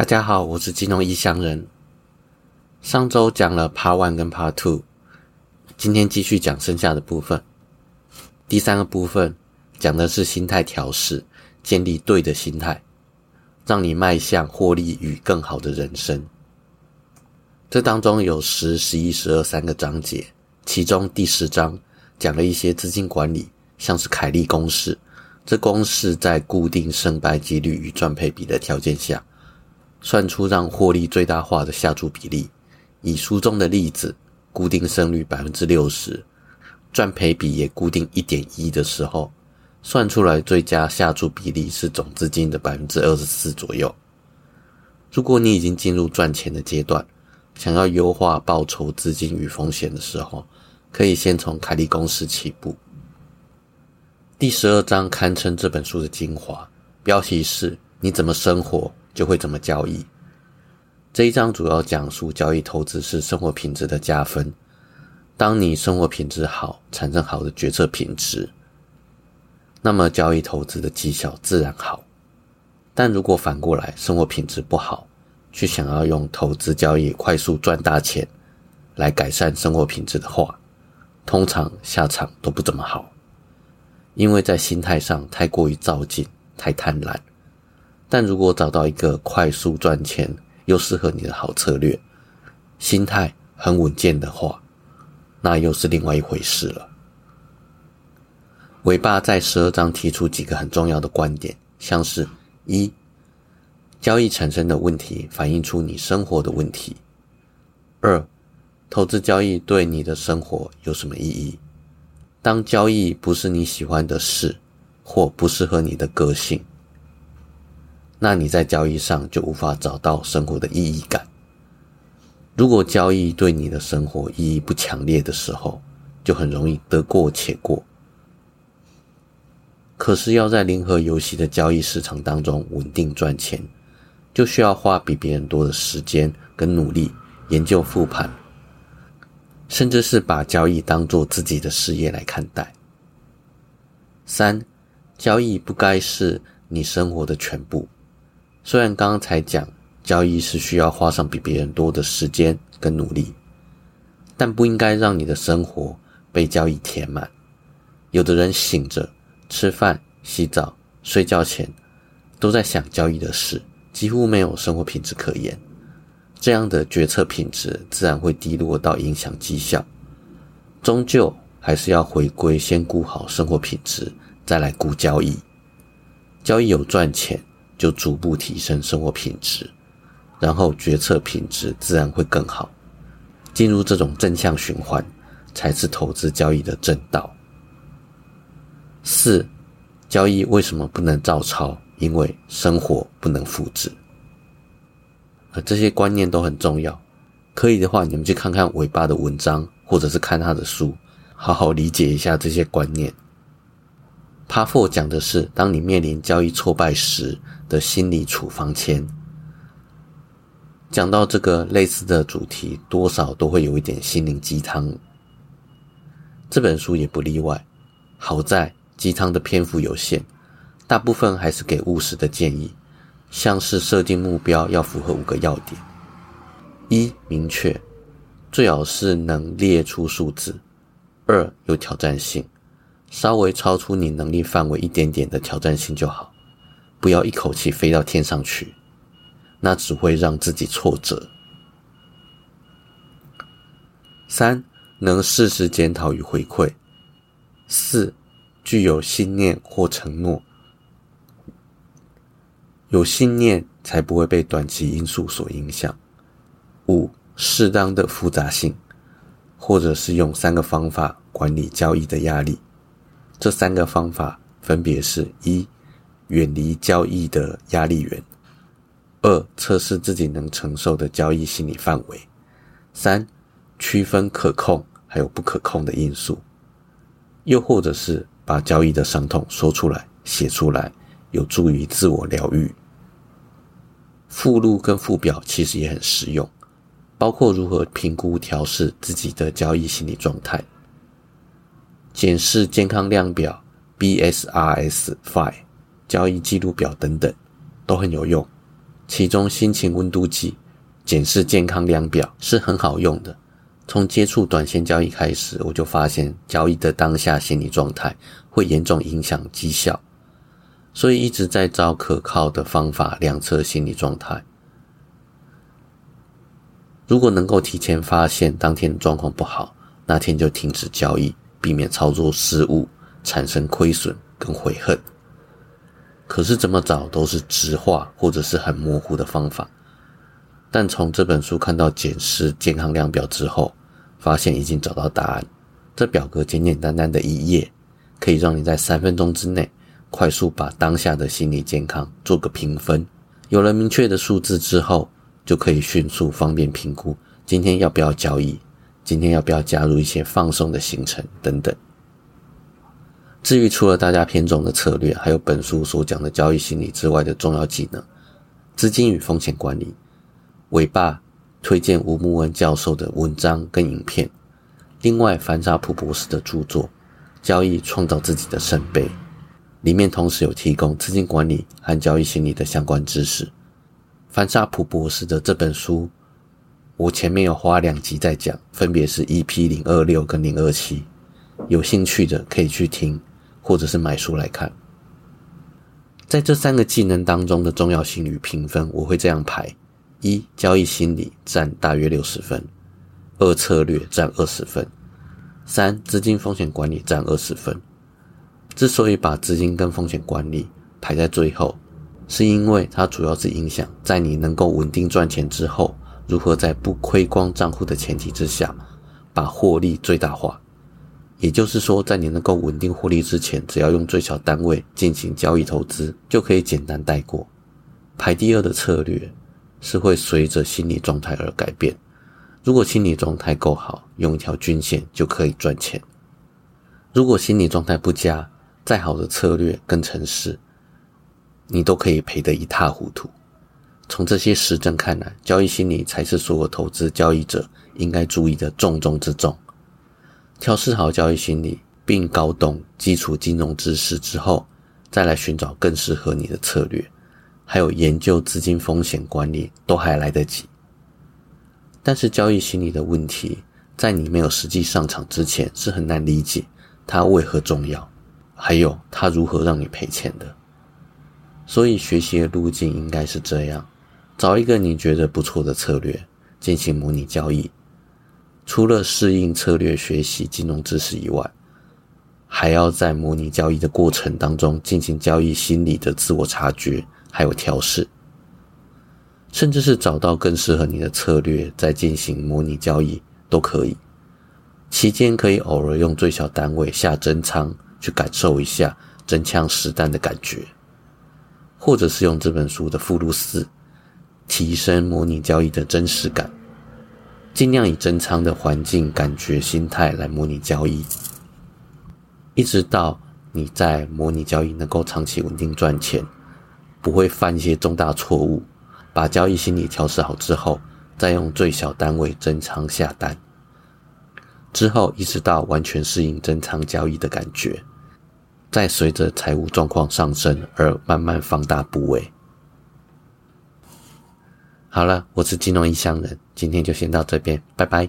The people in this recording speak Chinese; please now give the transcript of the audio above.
大家好，我是金融异乡人。上周讲了 Part One 跟 Part Two，今天继续讲剩下的部分。第三个部分讲的是心态调试，建立对的心态，让你迈向获利与更好的人生。这当中有十、十一、十二三个章节，其中第十章讲了一些资金管理，像是凯利公式。这公式在固定胜败几率与赚配比的条件下，算出让获利最大化的下注比例。以书中的例子，固定胜率百分之六十，赚赔比也固定一点一的时候，算出来最佳下注比例是总资金的百分之二十四左右。如果你已经进入赚钱的阶段，想要优化报酬、资金与风险的时候，可以先从凯利公式起步。第十二章堪称这本书的精华，标题是“你怎么生活就会怎么交易”。这一章主要讲述交易投资是生活品质的加分。当你生活品质好，产生好的决策品质，那么交易投资的绩效自然好。但如果反过来，生活品质不好，却想要用投资交易快速赚大钱来改善生活品质的话，通常下场都不怎么好。因为在心态上太过于躁进、太贪婪，但如果找到一个快速赚钱又适合你的好策略，心态很稳健的话，那又是另外一回事了。尾巴在十二章提出几个很重要的观点，像是：一、交易产生的问题反映出你生活的问题；二、投资交易对你的生活有什么意义？当交易不是你喜欢的事，或不适合你的个性，那你在交易上就无法找到生活的意义感。如果交易对你的生活意义不强烈的时候，就很容易得过且过。可是要在零和游戏的交易市场当中稳定赚钱，就需要花比别人多的时间跟努力研究复盘。甚至是把交易当做自己的事业来看待。三，交易不该是你生活的全部。虽然刚才讲交易是需要花上比别人多的时间跟努力，但不应该让你的生活被交易填满。有的人醒着、吃饭、洗澡、睡觉前，都在想交易的事，几乎没有生活品质可言。这样的决策品质自然会低落到影响绩效，终究还是要回归先顾好生活品质，再来顾交易。交易有赚钱，就逐步提升生活品质，然后决策品质自然会更好。进入这种正向循环，才是投资交易的正道。四，交易为什么不能照抄？因为生活不能复制。啊，这些观念都很重要。可以的话，你们去看看尾巴的文章，或者是看他的书，好好理解一下这些观念。Par Four 讲的是，当你面临交易挫败时的心理处方签。讲到这个类似的主题，多少都会有一点心灵鸡汤。这本书也不例外。好在鸡汤的篇幅有限，大部分还是给务实的建议。像是设定目标要符合五个要点：一、明确，最好是能列出数字；二、有挑战性，稍微超出你能力范围一点点的挑战性就好，不要一口气飞到天上去，那只会让自己挫折。三、能适时检讨与回馈；四、具有信念或承诺。有信念才不会被短期因素所影响。五、适当的复杂性，或者是用三个方法管理交易的压力。这三个方法分别是：一、远离交易的压力源；二、测试自己能承受的交易心理范围；三、区分可控还有不可控的因素。又或者是把交易的伤痛说出来、写出来，有助于自我疗愈。附录跟附表其实也很实用，包括如何评估调试自己的交易心理状态、检视健康量表 （BSRS Five）、交易记录表等等，都很有用。其中心情温度计检视健康量表是很好用的。从接触短线交易开始，我就发现交易的当下心理状态会严重影响绩效，所以一直在找可靠的方法量测心理状态。如果能够提前发现当天状况不好，那天就停止交易，避免操作失误产生亏损跟悔恨。可是怎么找都是直化或者是很模糊的方法。但从这本书看到检视健康量表之后，发现已经找到答案。这表格简简单单的一页，可以让你在三分钟之内快速把当下的心理健康做个评分。有了明确的数字之后，就可以迅速方便评估今天要不要交易，今天要不要加入一些放松的行程等等。至于除了大家偏重的策略，还有本书所讲的交易心理之外的重要技能，资金与风险管理，尾巴推荐吴木恩教授的文章跟影片。另外，凡沙普博士的著作《交易创造自己的圣杯》，里面同时有提供资金管理和交易心理的相关知识。凡沙普博士的这本书，我前面有花两集在讲，分别是 EP 零二六跟零二七，有兴趣的可以去听。或者是买书来看，在这三个技能当中的重要性与评分，我会这样排：一、交易心理占大约六十分；二、策略占二十分；三、资金风险管理占二十分。之所以把资金跟风险管理排在最后，是因为它主要是影响在你能够稳定赚钱之后，如何在不亏光账户的前提之下，把获利最大化。也就是说，在你能够稳定获利之前，只要用最小单位进行交易投资，就可以简单带过。排第二的策略是会随着心理状态而改变。如果心理状态够好，用一条均线就可以赚钱；如果心理状态不佳，再好的策略跟程式，你都可以赔得一塌糊涂。从这些实证看来，交易心理才是所有投资交易者应该注意的重中之重。调试好交易心理，并搞懂基础金融知识之后，再来寻找更适合你的策略，还有研究资金风险管理，都还来得及。但是交易心理的问题，在你没有实际上场之前，是很难理解它为何重要，还有它如何让你赔钱的。所以学习的路径应该是这样：找一个你觉得不错的策略，进行模拟交易。除了适应策略、学习金融知识以外，还要在模拟交易的过程当中进行交易心理的自我察觉，还有调试，甚至是找到更适合你的策略再进行模拟交易都可以。期间可以偶尔用最小单位下真仓去感受一下真枪实弹的感觉，或者是用这本书的附录四提升模拟交易的真实感。尽量以增仓的环境、感觉、心态来模拟交易，一直到你在模拟交易能够长期稳定赚钱，不会犯一些重大错误。把交易心理调试好之后，再用最小单位增仓下单，之后一直到完全适应增仓交易的感觉，再随着财务状况上升而慢慢放大部位。好了，我是金融异乡人，今天就先到这边，拜拜。